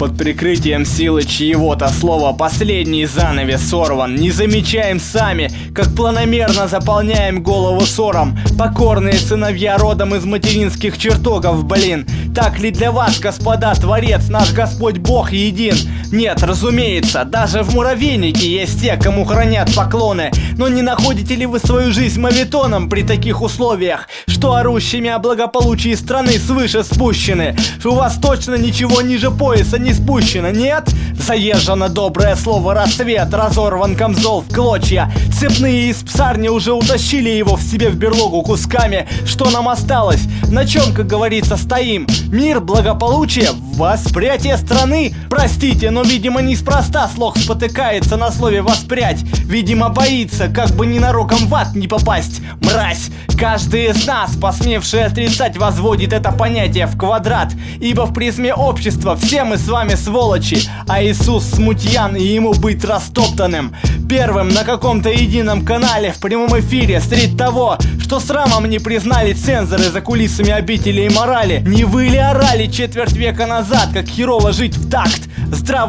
Под прикрытием силы чьего-то слова. Последний занавес сорван. Не замечаем сами, как планомерно заполняем голову ссором. Покорные сыновья родом из материнских чертогов, блин. Так ли для вас, господа, Творец, наш Господь Бог един? Нет, разумеется, даже в муравейнике есть те, кому хранят поклоны Но не находите ли вы свою жизнь мавитоном при таких условиях? Что орущими о благополучии страны свыше спущены? У вас точно ничего ниже пояса не спущено, нет? Заезжено доброе слово рассвет, разорван камзол в клочья Цепные из псарни уже утащили его в себе в берлогу кусками Что нам осталось? На чем, как говорится, стоим? Мир, благополучие, воспрятие страны? Простите, но, видимо, неспроста слог спотыкается на слове «воспрять» Видимо, боится, как бы ненароком в ад не попасть. Мразь! Каждый из нас, посмевший отрицать, возводит это понятие в квадрат. Ибо в призме общества все мы с вами сволочи А Иисус смутьян и ему быть растоптанным. Первым на каком-то едином канале в прямом эфире Среди того, что срамом не признали цензоры за кулисами обители и морали. Не вы ли орали четверть века назад, как херово жить в такт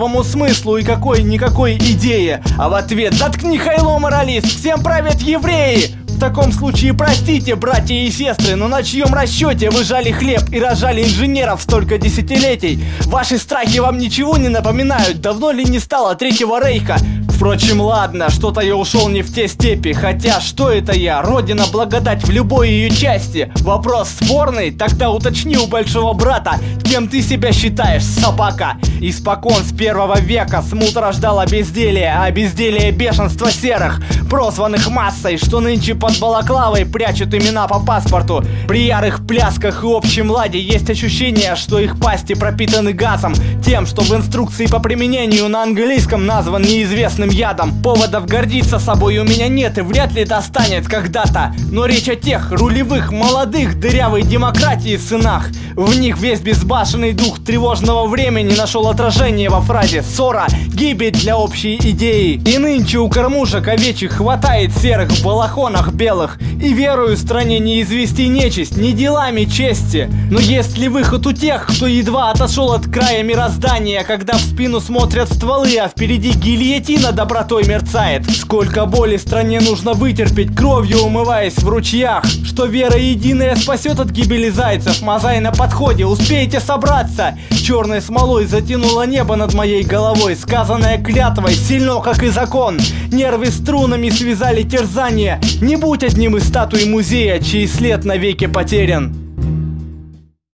Здравому смыслу и какой-никакой идее А в ответ заткни хайло моралист, всем правят евреи в таком случае простите, братья и сестры, но на чьем расчете вы жали хлеб и рожали инженеров столько десятилетий? Ваши страхи вам ничего не напоминают? Давно ли не стало Третьего Рейха? Впрочем, ладно, что-то я ушел не в те степи, хотя что это я? Родина благодать в любой ее части. Вопрос спорный? Тогда уточни у большого брата, кем ты себя считаешь, собака? Испокон с первого века смут рождала безделие, а безделие бешенство серых, прозванных массой, что нынче под балаклавой прячут имена по паспорту. При ярых плясках и общем ладе есть ощущение, что их пасти пропитаны газом, тем, что в инструкции по применению на английском назван неизвестным ядом. Поводов гордиться собой у меня нет и вряд ли достанет когда-то. Но речь о тех рулевых, молодых, дырявой демократии сынах. В них весь безбашенный дух тревожного времени нашел отражение во фразе «Ссора, гибель для общей идеи». И нынче у кормушек овечьих хватает серых в балахонах белых. И верую стране не извести нечисть, не делами чести. Но есть ли выход у тех, кто едва отошел от края мироздания, когда в спину смотрят стволы, а впереди гильотина добротой мерцает? Сколько боли стране нужно вытерпеть, кровью умываясь в ручьях? Что вера единая спасет от гибели зайцев, мозай на подходе, успейте собраться. Черной смолой затянуло небо над моей головой, сказанная клятвой, сильно как и закон. Нервы струнами связали терзание. Не будь одним из статуй музея, чей след навеки потерян.